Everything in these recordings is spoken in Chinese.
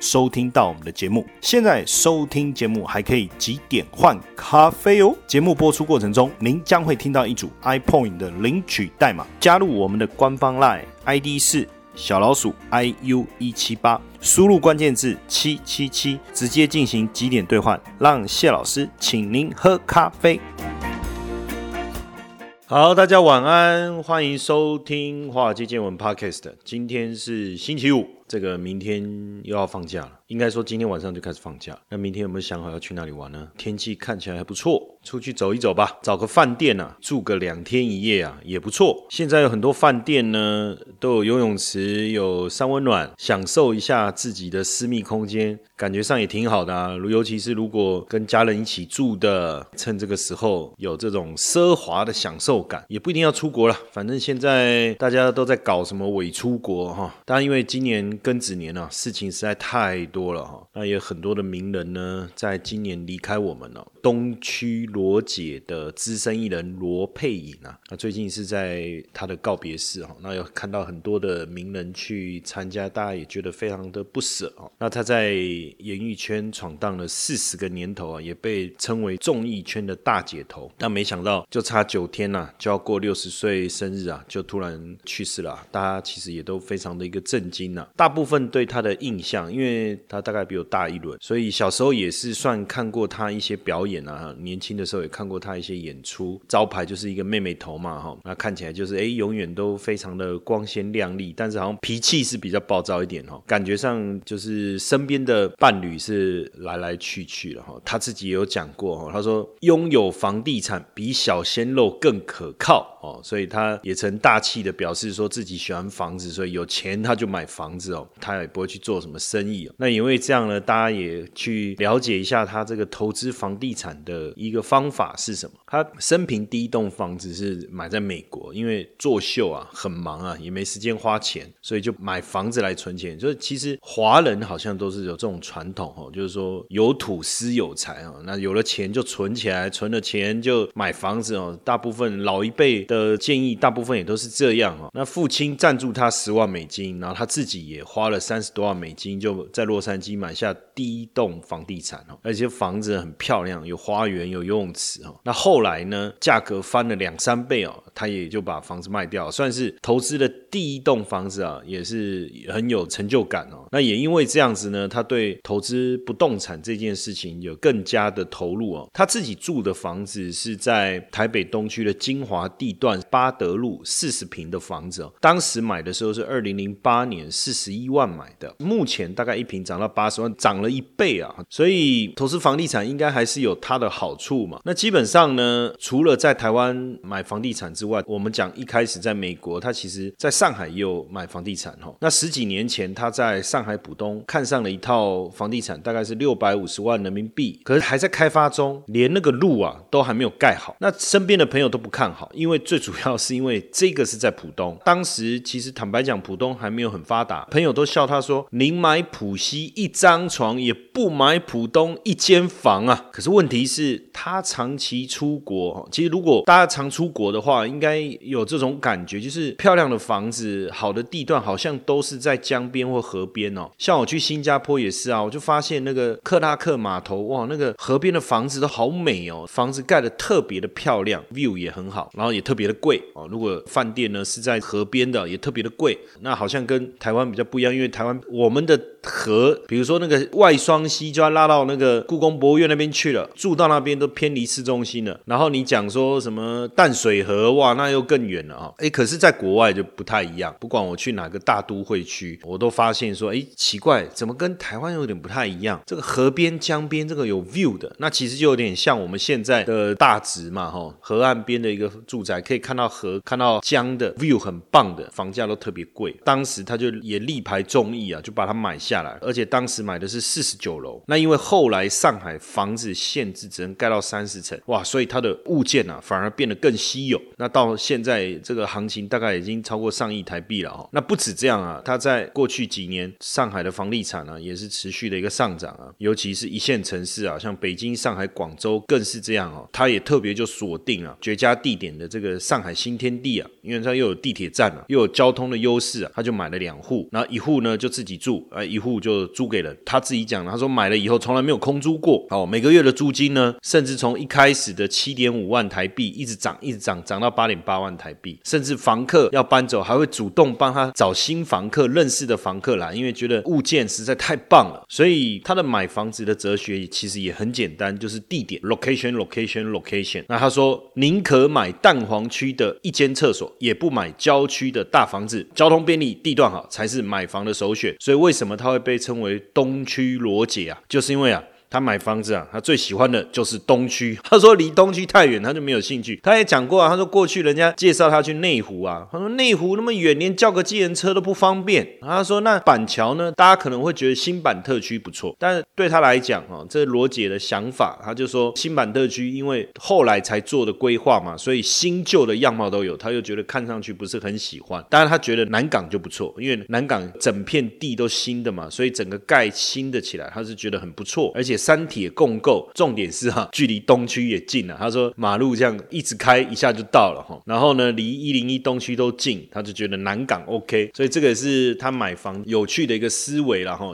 收听到我们的节目，现在收听节目还可以几点换咖啡哦。节目播出过程中，您将会听到一组 iPoint 的领取代码，加入我们的官方 Line ID 是小老鼠 iu 一七八，输入关键字七七七，直接进行几点兑换，让谢老师请您喝咖啡。好，大家晚安，欢迎收听华尔街见闻 Podcast，今天是星期五。这个明天又要放假了，应该说今天晚上就开始放假。那明天有没有想好要去哪里玩呢？天气看起来还不错，出去走一走吧，找个饭店啊，住个两天一夜啊，也不错。现在有很多饭店呢，都有游泳池，有三温暖，享受一下自己的私密空间，感觉上也挺好的啊。尤其是如果跟家人一起住的，趁这个时候有这种奢华的享受感，也不一定要出国了。反正现在大家都在搞什么伪出国哈，当然因为今年。庚子年啊，事情实在太多了哈。那也很多的名人呢，在今年离开我们了。东区罗姐的资深艺人罗佩颖啊，那最近是在他的告别式哈。那有看到很多的名人去参加，大家也觉得非常的不舍哦。那他在演艺圈闯荡了四十个年头啊，也被称为综艺圈的大姐头。但没想到，就差九天呐，就要过六十岁生日啊，就突然去世了。大家其实也都非常的一个震惊呐。大大部分对他的印象，因为他大概比我大一轮，所以小时候也是算看过他一些表演啊。年轻的时候也看过他一些演出，招牌就是一个妹妹头嘛，哈，那看起来就是哎，永远都非常的光鲜亮丽，但是好像脾气是比较暴躁一点哈，感觉上就是身边的伴侣是来来去去了哈。他自己也有讲过哈，他说拥有房地产比小鲜肉更可靠哦，所以他也曾大气的表示说自己喜欢房子，所以有钱他就买房子哦。他也不会去做什么生意。那因为这样呢，大家也去了解一下他这个投资房地产的一个方法是什么。他生平第一栋房子是买在美国，因为作秀啊，很忙啊，也没时间花钱，所以就买房子来存钱。就是其实华人好像都是有这种传统哦，就是说有土私有财啊。那有了钱就存起来，存了钱就买房子哦。大部分老一辈的建议，大部分也都是这样哦。那父亲赞助他十万美金，然后他自己也花。了三十多万美金，就在洛杉矶买下第一栋房地产哦，而且房子很漂亮，有花园，有游泳池哦。那后来呢，价格翻了两三倍哦，他也就把房子卖掉，算是投资的第一栋房子啊，也是很有成就感哦。那也因为这样子呢，他对投资不动产这件事情有更加的投入哦。他自己住的房子是在台北东区的金华地段八德路四十平的房子哦，当时买的时候是二零零八年四十一一。万买的，目前大概一平涨到八十万，涨了一倍啊！所以投资房地产应该还是有它的好处嘛。那基本上呢，除了在台湾买房地产之外，我们讲一开始在美国，他其实在上海也有买房地产哈。那十几年前他在上海浦东看上了一套房地产，大概是六百五十万人民币，可是还在开发中，连那个路啊都还没有盖好。那身边的朋友都不看好，因为最主要是因为这个是在浦东，当时其实坦白讲，浦东还没有很发达，朋友都。笑他说：“您买浦西一张床，也不买浦东一间房啊。”可是问题是，他长期出国。其实如果大家常出国的话，应该有这种感觉，就是漂亮的房子、好的地段，好像都是在江边或河边哦。像我去新加坡也是啊，我就发现那个克拉克码头，哇，那个河边的房子都好美哦，房子盖的特别的漂亮，view 也很好，然后也特别的贵哦。如果饭店呢是在河边的，也特别的贵。那好像跟台湾比较不一样。因为台湾，我们的。河，比如说那个外双溪就要拉到那个故宫博物院那边去了，住到那边都偏离市中心了。然后你讲说什么淡水河，哇，那又更远了啊！哎，可是在国外就不太一样。不管我去哪个大都会区，我都发现说，哎，奇怪，怎么跟台湾有点不太一样？这个河边、江边这个有 view 的，那其实就有点像我们现在的大直嘛，哈，河岸边的一个住宅，可以看到河、看到江的 view 很棒的，房价都特别贵。当时他就也立力排众议啊，就把它买下来，而且当时买的是四十九楼。那因为后来上海房子限制只能盖到三十层，哇，所以它的物件啊反而变得更稀有。那到现在这个行情大概已经超过上亿台币了哦。那不止这样啊，它在过去几年上海的房地产呢也是持续的一个上涨啊，尤其是一线城市啊，像北京、上海、广州更是这样哦。它也特别就锁定了绝佳地点的这个上海新天地啊，因为它又有地铁站啊，又有交通的优势啊，他就买了两户，然后一户呢就自己住，啊一户就租给了他自己讲，他说买了以后从来没有空租过，哦每个月的租金呢，甚至从一开始的七点五万台币一直涨一直涨涨到八点八万台币，甚至房客要搬走还会主动帮他找新房客认识的房客来，因为觉得物件实在太棒了，所以他的买房子的哲学其实也很简单，就是地点 location location location。那他说宁可买蛋黄区的一间厕所，也不买郊区的大房子，交通便利、地段好才是买买房的首选。所以为什么它会被称为东区罗姐啊？就是因为啊。他买房子啊，他最喜欢的就是东区。他说离东区太远，他就没有兴趣。他也讲过啊，他说过去人家介绍他去内湖啊，他说内湖那么远，连叫个计程车都不方便。他说那板桥呢，大家可能会觉得新版特区不错，但是对他来讲啊，这罗姐的想法，他就说新版特区因为后来才做的规划嘛，所以新旧的样貌都有，他又觉得看上去不是很喜欢。当然他觉得南港就不错，因为南港整片地都新的嘛，所以整个盖新的起来，他是觉得很不错，而且。三铁共构，重点是哈，距离东区也近了。他说马路这样一直开，一下就到了哈。然后呢，离一零一东区都近，他就觉得南港 OK。所以这个是他买房有趣的一个思维了哈。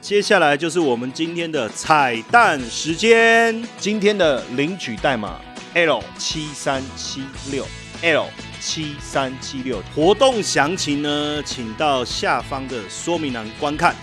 接下来就是我们今天的彩蛋时间，今天的领取代码 L 七三七六 L 七三七六，活动详情呢，请到下方的说明栏观看。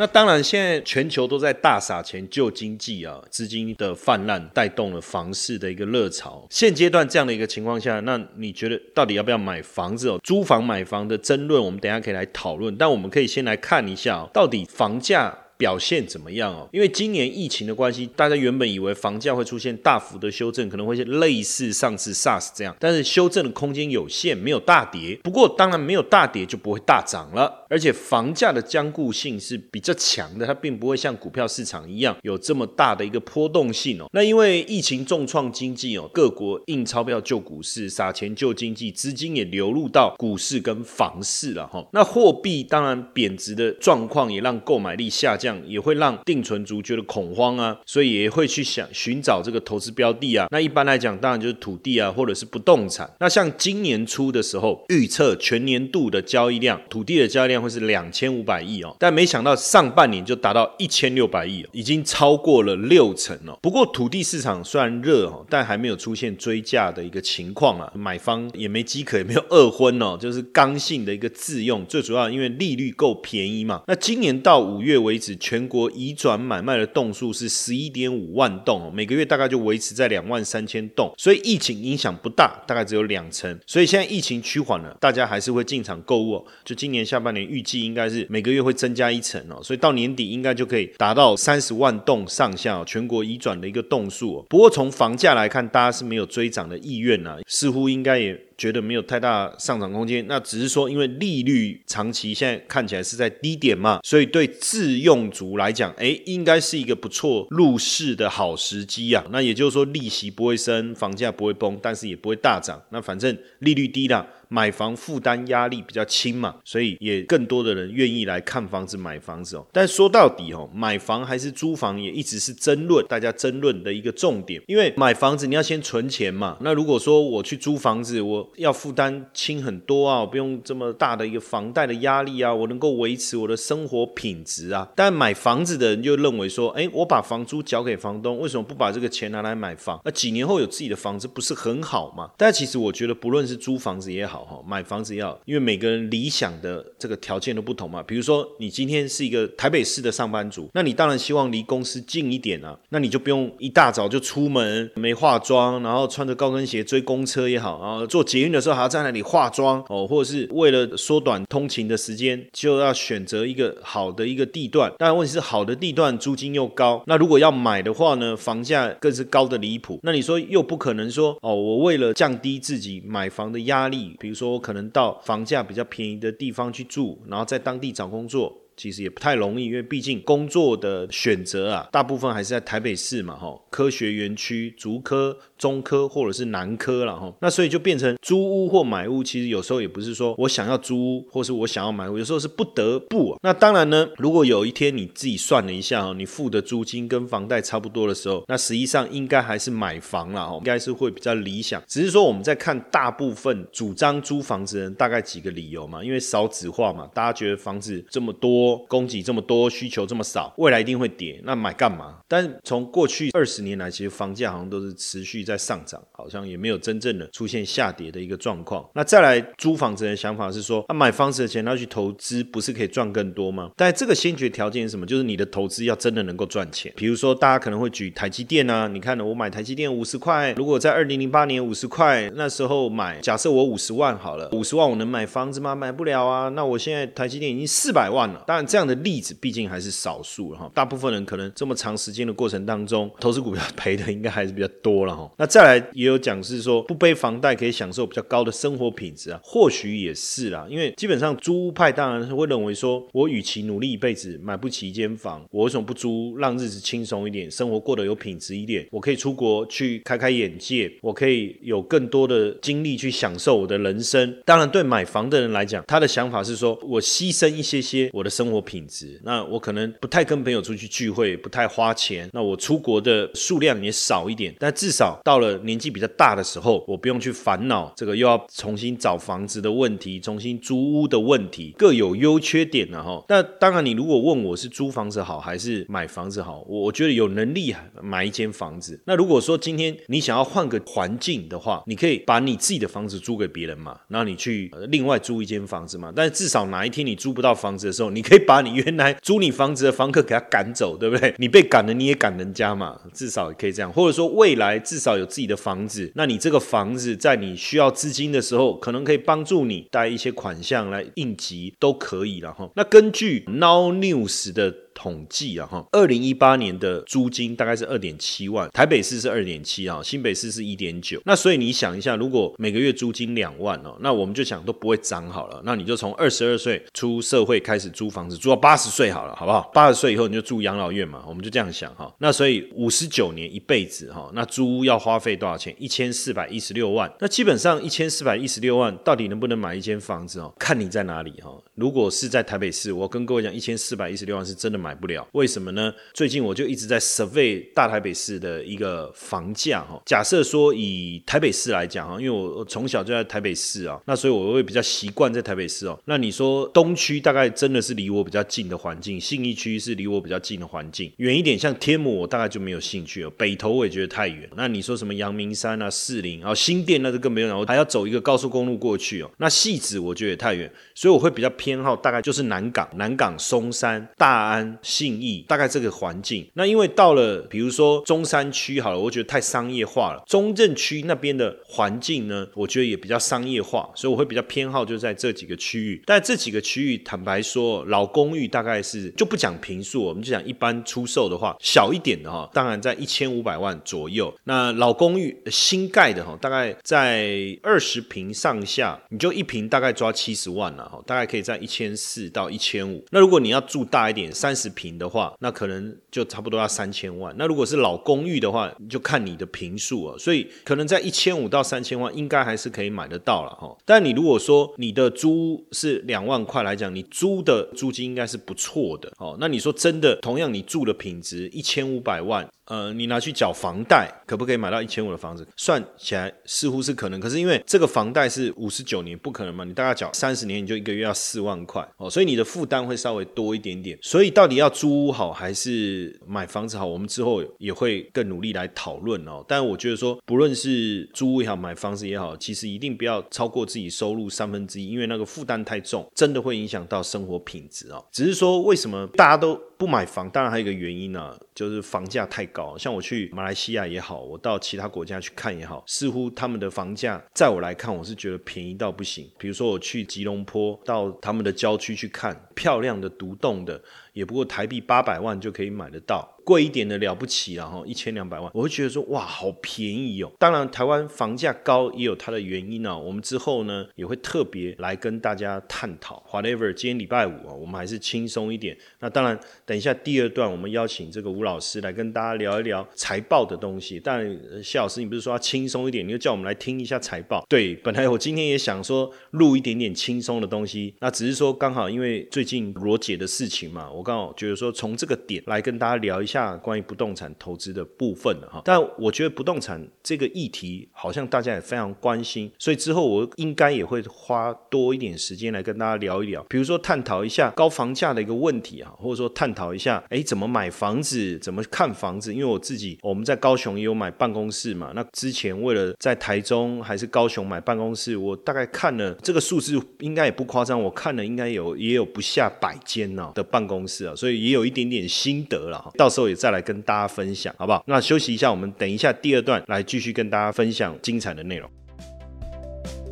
那当然，现在全球都在大撒钱救经济啊，资金的泛滥带动了房市的一个热潮。现阶段这样的一个情况下，那你觉得到底要不要买房子哦？租房买房的争论，我们等下可以来讨论。但我们可以先来看一下，到底房价。表现怎么样哦？因为今年疫情的关系，大家原本以为房价会出现大幅的修正，可能会是类似上次 SARS 这样，但是修正的空间有限，没有大跌。不过当然没有大跌就不会大涨了，而且房价的坚固性是比较强的，它并不会像股票市场一样有这么大的一个波动性哦。那因为疫情重创经济哦，各国印钞票救股市，撒钱救经济，资金也流入到股市跟房市了哈。那货币当然贬值的状况也让购买力下降。也会让定存族觉得恐慌啊，所以也会去想寻找这个投资标的啊。那一般来讲，当然就是土地啊，或者是不动产。那像今年初的时候，预测全年度的交易量，土地的交易量会是两千五百亿哦，但没想到上半年就达到一千六百亿，已经超过了六成哦。不过土地市场虽然热哦，但还没有出现追价的一个情况啊，买方也没饥渴，也没有饿昏哦，就是刚性的一个自用。最主要因为利率够便宜嘛。那今年到五月为止。全国移转买卖的栋数是十一点五万栋，每个月大概就维持在两万三千栋，所以疫情影响不大，大概只有两成。所以现在疫情趋缓了，大家还是会进场购物。就今年下半年预计应该是每个月会增加一层哦，所以到年底应该就可以达到三十万栋上下全国移转的一个栋数。不过从房价来看，大家是没有追涨的意愿啊，似乎应该也。觉得没有太大上涨空间，那只是说，因为利率长期现在看起来是在低点嘛，所以对自用族来讲，哎，应该是一个不错入市的好时机啊。那也就是说，利息不会升，房价不会崩，但是也不会大涨。那反正利率低了。买房负担压力比较轻嘛，所以也更多的人愿意来看房子、买房子哦。但说到底哦，买房还是租房也一直是争论，大家争论的一个重点。因为买房子你要先存钱嘛，那如果说我去租房子，我要负担轻很多啊，我不用这么大的一个房贷的压力啊，我能够维持我的生活品质啊。但买房子的人就认为说，哎，我把房租交给房东，为什么不把这个钱拿来买房？那几年后有自己的房子不是很好吗？但其实我觉得，不论是租房子也好。买房子要，因为每个人理想的这个条件都不同嘛。比如说，你今天是一个台北市的上班族，那你当然希望离公司近一点啊。那你就不用一大早就出门，没化妆，然后穿着高跟鞋追公车也好，然后坐捷运的时候还要在那里化妆哦，或者是为了缩短通勤的时间，就要选择一个好的一个地段。但问题是，好的地段租金又高，那如果要买的话呢，房价更是高的离谱。那你说又不可能说哦，我为了降低自己买房的压力，比如说我可能到房价比较便宜的地方去住，然后在当地找工作。其实也不太容易，因为毕竟工作的选择啊，大部分还是在台北市嘛，哈，科学园区、竹科、中科或者是南科了，哈，那所以就变成租屋或买屋，其实有时候也不是说我想要租屋，或是我想要买屋，有时候是不得不。那当然呢，如果有一天你自己算了一下，哈，你付的租金跟房贷差不多的时候，那实际上应该还是买房了，哈，应该是会比较理想。只是说我们在看大部分主张租房子的人，大概几个理由嘛，因为少子化嘛，大家觉得房子这么多。供给这么多，需求这么少，未来一定会跌。那买干嘛？但从过去二十年来，其实房价好像都是持续在上涨，好像也没有真正的出现下跌的一个状况。那再来租房子的想法是说，那买房子的钱要去投资，不是可以赚更多吗？但这个先决条件是什么？就是你的投资要真的能够赚钱。比如说，大家可能会举台积电啊，你看呢，我买台积电五十块，如果在二零零八年五十块那时候买，假设我五十万好了，五十万我能买房子吗？买不了啊。那我现在台积电已经四百万了，当然这样的例子毕竟还是少数哈，大部分人可能这么长时间的过程当中，投资股票赔的应该还是比较多了哈。那再来也有讲是说不背房贷可以享受比较高的生活品质啊，或许也是啦，因为基本上租屋派当然是会认为说，我与其努力一辈子买不起一间房，我为什么不租，让日子轻松一点，生活过得有品质一点，我可以出国去开开眼界，我可以有更多的精力去享受我的人生。当然，对买房的人来讲，他的想法是说我牺牲一些些我的生活品质。那我可能不太跟朋友出去聚会，不太花钱。那我出国的数量也少一点，但至少到了年纪比较大的时候，我不用去烦恼这个又要重新找房子的问题，重新租屋的问题，各有优缺点呢哈。那当然，你如果问我是租房子好还是买房子好，我我觉得有能力买一间房子。那如果说今天你想要换个环境的话，你可以把你自己的房子租给别人嘛，然后你去另外租一间房子嘛。但是至少哪一天你租不到房子的时候，你可以把你原来租你房子的房客给他赶走，对不对？你被赶了，你也赶人家嘛，至少也可以这样。或者说未来至少有自己的房子，那你这个房子在你需要资金的时候，可能可以帮助你带一些款项来应急，都可以了哈。那根据 Now News 的。统计啊哈，二零一八年的租金大概是二点七万，台北市是二点七啊，新北市是一点九。那所以你想一下，如果每个月租金两万哦，那我们就想都不会涨好了。那你就从二十二岁出社会开始租房子，租到八十岁好了，好不好？八十岁以后你就住养老院嘛，我们就这样想哈。那所以五十九年一辈子哈，那租屋要花费多少钱？一千四百一十六万。那基本上一千四百一十六万到底能不能买一间房子哦？看你在哪里哈。如果是在台北市，我跟各位讲，一千四百一十六万是真的买。不了，为什么呢？最近我就一直在 survey 大台北市的一个房价哈。假设说以台北市来讲哈，因为我从小就在台北市啊，那所以我会比较习惯在台北市哦。那你说东区大概真的是离我比较近的环境，信义区是离我比较近的环境，远一点像天母我大概就没有兴趣了。北投我也觉得太远。那你说什么阳明山啊、士林啊、新店那就更没有，然后还要走一个高速公路过去哦。那戏子我觉得也太远，所以我会比较偏偏好大概就是南港、南港、松山、大安。信义大概这个环境，那因为到了比如说中山区好了，我觉得太商业化了。中正区那边的环境呢，我觉得也比较商业化，所以我会比较偏好就在这几个区域。但这几个区域，坦白说，老公寓大概是就不讲平数，我们就讲一般出售的话，小一点的哈，当然在一千五百万左右。那老公寓新盖的哈，大概在二十平上下，你就一平大概抓七十万了哈，大概可以在一千四到一千五。那如果你要住大一点，三十。平的话，那可能就差不多要三千万。那如果是老公寓的话，就看你的平数啊。所以可能在一千五到三千万，应该还是可以买得到了哈。但你如果说你的租是两万块来讲，你租的租金应该是不错的哦。那你说真的，同样你住的品质一千五百万。呃，你拿去缴房贷，可不可以买到一千五的房子？算起来似乎是可能，可是因为这个房贷是五十九年，不可能嘛？你大概缴三十年，你就一个月要四万块哦，所以你的负担会稍微多一点点。所以到底要租屋好还是买房子好？我们之后也会更努力来讨论哦。但我觉得说，不论是租屋也好，买房子也好，其实一定不要超过自己收入三分之一，因为那个负担太重，真的会影响到生活品质哦。只是说，为什么大家都？不买房，当然还有一个原因呢，就是房价太高。像我去马来西亚也好，我到其他国家去看也好，似乎他们的房价，在我来看，我是觉得便宜到不行。比如说我去吉隆坡，到他们的郊区去看，漂亮的独栋的，也不过台币八百万就可以买得到。贵一点的了不起然后一千两百万，我会觉得说哇，好便宜哦。当然，台湾房价高也有它的原因啊。我们之后呢也会特别来跟大家探讨。Whatever，今天礼拜五啊，我们还是轻松一点。那当然，等一下第二段我们邀请这个吴老师来跟大家聊一聊财报的东西。但谢老师，你不是说要轻松一点，你就叫我们来听一下财报？对，本来我今天也想说录一点点轻松的东西，那只是说刚好因为最近罗姐的事情嘛，我刚好觉得说从这个点来跟大家聊一下关于不动产投资的部分哈。但我觉得不动产这个议题好像大家也非常关心，所以之后我应该也会花多一点时间来跟大家聊一聊，比如说探讨一下高房价的一个问题啊，或者说探讨一下哎怎么买房子，怎么看房子。因为我自己我们在高雄也有买办公室嘛，那之前为了在台中还是高雄买办公室，我大概看了这个数字应该也不夸张，我看了应该有也有不下下百间呢的办公室啊，所以也有一点点心得了，到时候也再来跟大家分享，好不好？那休息一下，我们等一下第二段来继续跟大家分享精彩的内容。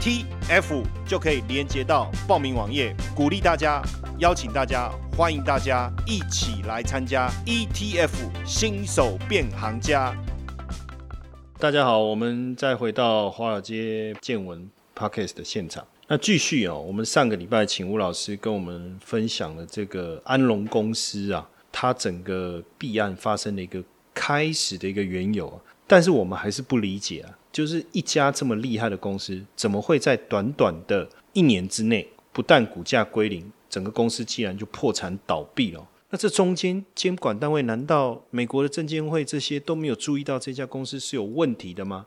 T F 就可以连接到报名网页，鼓励大家。邀请大家，欢迎大家一起来参加 ETF 新手变行家。大家好，我们再回到华尔街见闻 Podcast 的现场。那继续哦，我们上个礼拜请吴老师跟我们分享了这个安龙公司啊，它整个弊案发生的一个开始的一个缘由。但是我们还是不理解啊，就是一家这么厉害的公司，怎么会在短短的一年之内，不但股价归零？整个公司竟然就破产倒闭了，那这中间监管单位难道美国的证监会这些都没有注意到这家公司是有问题的吗？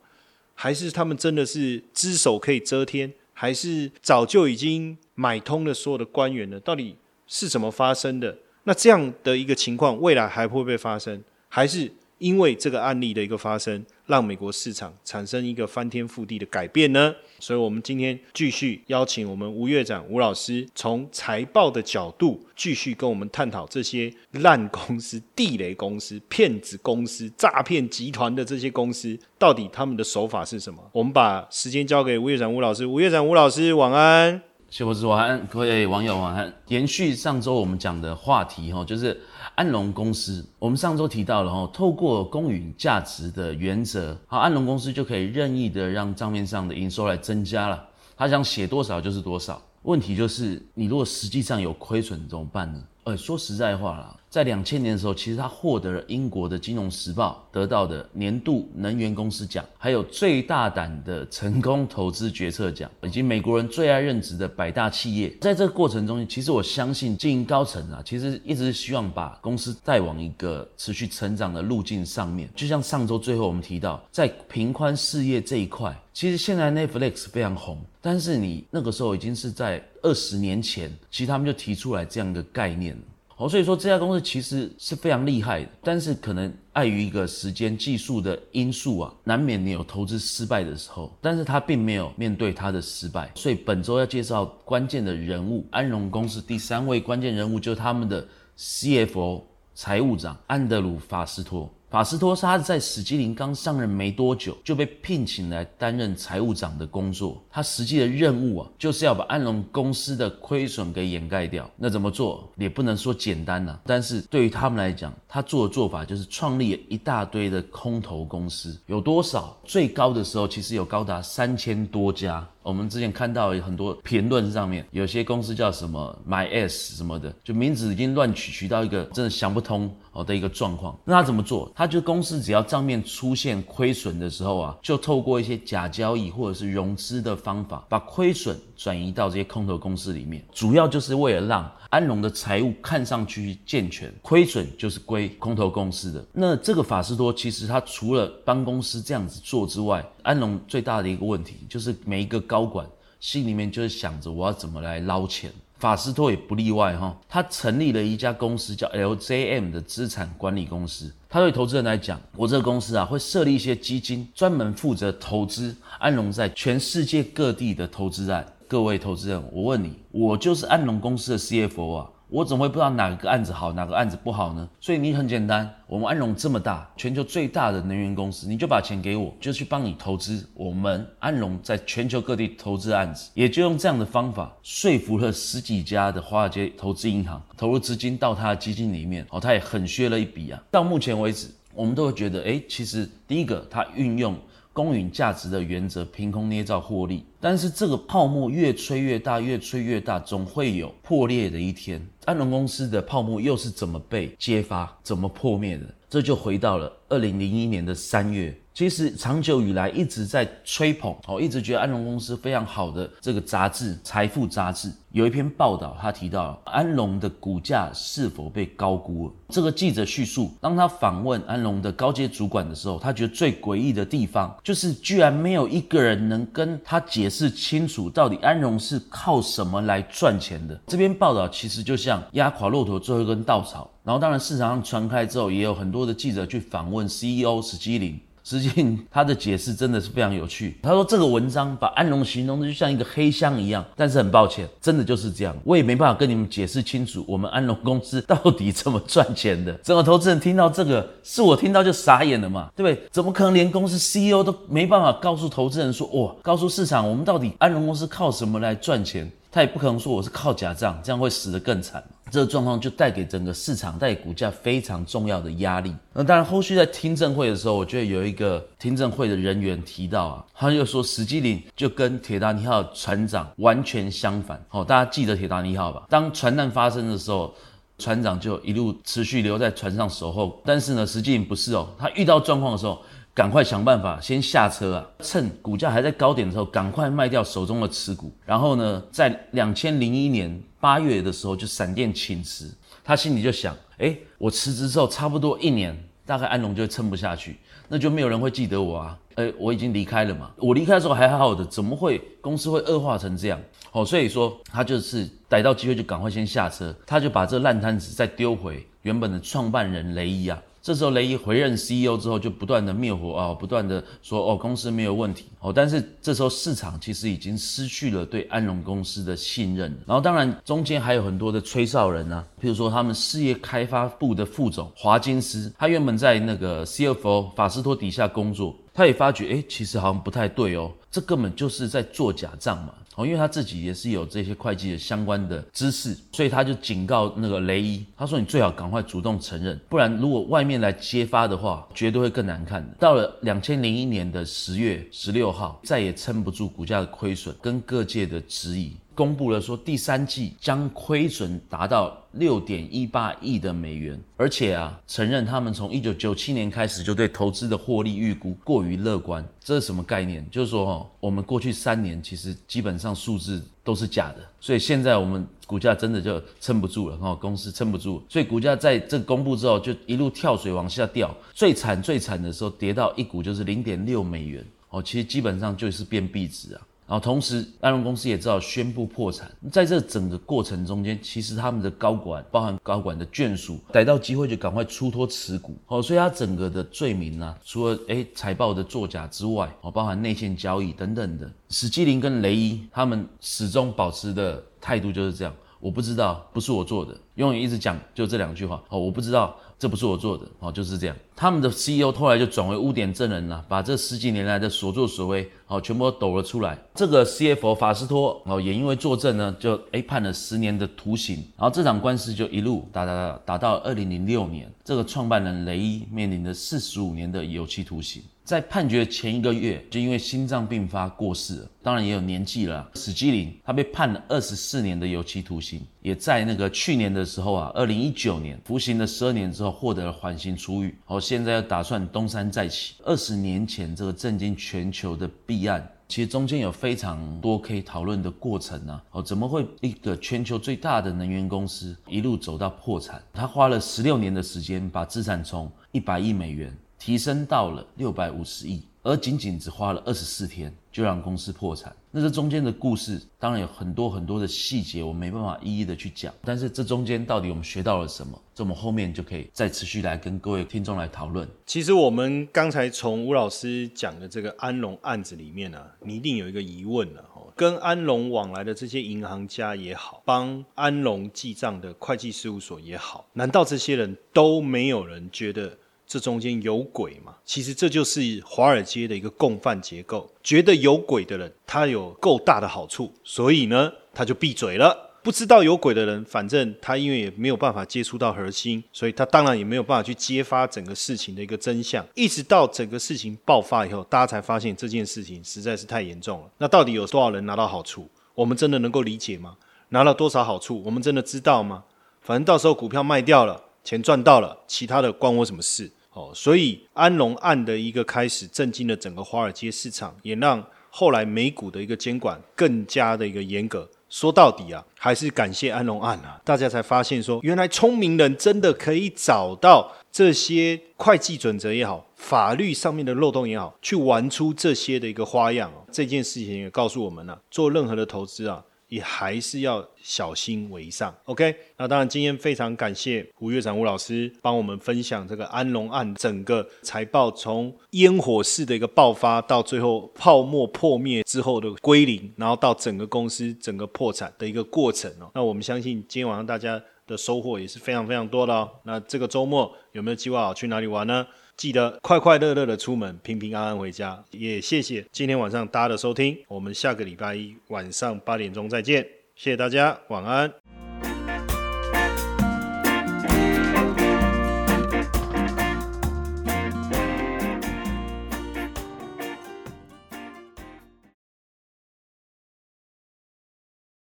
还是他们真的是只手可以遮天？还是早就已经买通了所有的官员了？到底是怎么发生的？那这样的一个情况，未来还会不会发生？还是？因为这个案例的一个发生，让美国市场产生一个翻天覆地的改变呢。所以，我们今天继续邀请我们吴院长吴老师，从财报的角度继续跟我们探讨这些烂公司、地雷公司、骗子公司、诈骗集团的这些公司，到底他们的手法是什么？我们把时间交给吴院长吴老师。吴院长吴老师，晚安。谢博士晚安，各位网友晚安。延续上周我们讲的话题哈，就是。安龙公司，我们上周提到了哈，透过公允价值的原则，好，安龙公司就可以任意的让账面上的营收来增加了，他想写多少就是多少。问题就是，你如果实际上有亏损怎么办呢？呃，说实在话啦，在两千年的时候，其实他获得了英国的《金融时报》得到的年度能源公司奖，还有最大胆的成功投资决策奖，以及美国人最爱任职的百大企业。在这个过程中，其实我相信经营高层啊，其实一直希望把公司带往一个持续成长的路径上面。就像上周最后我们提到，在平宽事业这一块，其实现在 Netflix 非常红，但是你那个时候已经是在二十年前，其实他们就提出来这样一个概念。所以说这家公司其实是非常厉害的，但是可能碍于一个时间技术的因素啊，难免你有投资失败的时候。但是他并没有面对他的失败，所以本周要介绍关键的人物，安荣公司第三位关键人物就是他们的 CFO 财务长安德鲁法斯托。法斯托他在史基林刚上任没多久就被聘请来担任财务长的工作。他实际的任务啊，就是要把安龙公司的亏损给掩盖掉。那怎么做也不能说简单呐。但是对于他们来讲，他做的做法就是创立一大堆的空头公司。有多少？最高的时候其实有高达三千多家。我们之前看到有很多评论上面，有些公司叫什么 My S 什么的，就名字已经乱取，取到一个真的想不通哦的一个状况。那他怎么做？他就公司只要账面出现亏损的时候啊，就透过一些假交易或者是融资的方法，把亏损转移到这些空头公司里面，主要就是为了让安龙的财务看上去健全，亏损就是归空投公司的。那这个法斯多其实他除了帮公司这样子做之外，安龙最大的一个问题就是每一个高管心里面就是想着我要怎么来捞钱。法斯托也不例外哈。他成立了一家公司叫 LJM 的资产管理公司。他对投资人来讲，我这个公司啊会设立一些基金，专门负责投资安龙在全世界各地的投资案。各位投资人，我问你，我就是安龙公司的 CFO 啊。我怎么会不知道哪个案子好，哪个案子不好呢？所以你很简单，我们安龙这么大，全球最大的能源公司，你就把钱给我，就去帮你投资我们安龙在全球各地投资案子，也就用这样的方法说服了十几家的华尔街投资银行投入资金到他的基金里面。哦，他也很削了一笔啊。到目前为止，我们都会觉得，哎，其实第一个他运用。公允价值的原则，凭空捏造获利，但是这个泡沫越吹越大，越吹越大，总会有破裂的一天。安龙公司的泡沫又是怎么被揭发、怎么破灭的？这就回到了二零零一年的三月。其实长久以来一直在吹捧，哦，一直觉得安龙公司非常好的这个杂志《财富》杂志有一篇报道，他提到安龙的股价是否被高估了。这个记者叙述，当他访问安龙的高阶主管的时候，他觉得最诡异的地方就是居然没有一个人能跟他解释清楚，到底安龙是靠什么来赚钱的。这篇报道其实就像压垮骆驼最后一根稻草。然后当然市场上传开之后，也有很多的记者去访问 CEO 史基林。实际他的解释真的是非常有趣。他说这个文章把安龙形容的就像一个黑箱一样，但是很抱歉，真的就是这样。我也没办法跟你们解释清楚，我们安龙公司到底怎么赚钱的。整个投资人听到这个，是我听到就傻眼了嘛，对不对？怎么可能连公司 CEO 都没办法告诉投资人说，哇，告诉市场我们到底安龙公司靠什么来赚钱？他也不可能说我是靠假账，这样会死得更惨。这个状况就带给整个市场、带给股价非常重要的压力。那当然，后续在听证会的时候，我觉得有一个听证会的人员提到啊，他就说史基林就跟铁达尼号船长完全相反。好，大家记得铁达尼号吧？当船难发生的时候，船长就一路持续留在船上守候。但是呢，史基林不是哦，他遇到状况的时候。赶快想办法先下车啊！趁股价还在高点的时候，赶快卖掉手中的持股。然后呢，在两千零一年八月的时候就闪电请辞。他心里就想：哎，我辞职之后差不多一年，大概安龙就会撑不下去，那就没有人会记得我啊！哎，我已经离开了嘛。我离开的时候还好好的，怎么会公司会恶化成这样？哦，所以说他就是逮到机会就赶快先下车，他就把这烂摊子再丢回原本的创办人雷伊啊。这时候雷伊回任 CEO 之后，就不断的灭火啊，不断的说哦公司没有问题哦，但是这时候市场其实已经失去了对安荣公司的信任。然后当然中间还有很多的吹哨人啊，譬如说他们事业开发部的副总华金斯，他原本在那个 CFO 法斯托底下工作，他也发觉哎，其实好像不太对哦，这根本就是在做假账嘛。哦，因为他自己也是有这些会计的相关的知识，所以他就警告那个雷伊，他说：“你最好赶快主动承认，不然如果外面来揭发的话，绝对会更难看的。”到了两千零一年的十月十六号，再也撑不住股价的亏损跟各界的质疑。公布了说，第三季将亏损达到六点一八亿的美元，而且啊，承认他们从一九九七年开始就对投资的获利预估过于乐观。这是什么概念？就是说，哈，我们过去三年其实基本上数字都是假的，所以现在我们股价真的就撑不住了，哈，公司撑不住，所以股价在这公布之后就一路跳水往下掉，最惨最惨的时候跌到一股就是零点六美元，哦，其实基本上就是变币值啊。然后同时，安荣公司也知道宣布破产。在这整个过程中间，其实他们的高管，包含高管的眷属，逮到机会就赶快出脱持股。哦，所以他整个的罪名呢，除了哎财报的作假之外，哦，包含内线交易等等的。史基林跟雷伊他们始终保持的态度就是这样，我不知道，不是我做的，永远一直讲就这两句话。哦，我不知道。这不是我做的哦，就是这样。他们的 CEO 后来就转为污点证人了，把这十几年来的所作所为哦，全部都抖了出来。这个 CFO 法斯托哦，也因为作证呢，就诶判了十年的徒刑。然后这场官司就一路打打打打到二零零六年，这个创办人雷伊面临着四十五年的有期徒刑。在判决前一个月，就因为心脏病发过世了，当然也有年纪了。史基林他被判了二十四年的有期徒刑，也在那个去年的时候啊，二零一九年服刑了十二年之后获得了缓刑出狱。好，现在要打算东山再起。二十年前这个震惊全球的弊案，其实中间有非常多可以讨论的过程啊。哦，怎么会一个全球最大的能源公司一路走到破产？他花了十六年的时间把资产从一百亿美元。提升到了六百五十亿，而仅仅只花了二十四天就让公司破产。那这中间的故事当然有很多很多的细节，我没办法一一的去讲。但是这中间到底我们学到了什么？这我们后面就可以再持续来跟各位听众来讨论。其实我们刚才从吴老师讲的这个安龙案子里面呢、你一定有一个疑问了哦。跟安龙往来的这些银行家也好，帮安龙记账的会计事务所也好，难道这些人都没有人觉得这中间有鬼吗？其实这就是华尔街的一个共犯结构，觉得有鬼的人，他有够大的好处，所以呢，他就闭嘴了。不知道有鬼的人，反正他因为也没有办法接触到核心，所以他当然也没有办法去揭发整个事情的一个真相。一直到整个事情爆发以后，大家才发现这件事情实在是太严重了。那到底有多少人拿到好处？我们真的能够理解吗？拿了多少好处？我们真的知道吗？反正到时候股票卖掉了，钱赚到了，其他的关我什么事？哦，所以安龙案的一个开始，震惊了整个华尔街市场，也让后来美股的一个监管更加的一个严格。说到底啊，还是感谢安龙案啊，大家才发现说，原来聪明人真的可以找到这些会计准则也好，法律上面的漏洞也好，去玩出这些的一个花样哦。这件事情也告诉我们了、做任何的投资啊，也还是要小心为上。OK，那当然今天非常感谢吴月长吴老师帮我们分享这个安龙案整个财报从烟火式的一个爆发，到最后泡沫破灭之后的归零，然后到整个公司整个破产的一个过程哦。那我们相信今天晚上大家的收获也是非常非常多的哦。那这个周末有没有计划好去哪里玩呢？记得快快乐乐的出门，平平安安回家。也谢谢今天晚上大家的收听，我们下个礼拜一晚上八点钟再见，谢谢大家，晚安。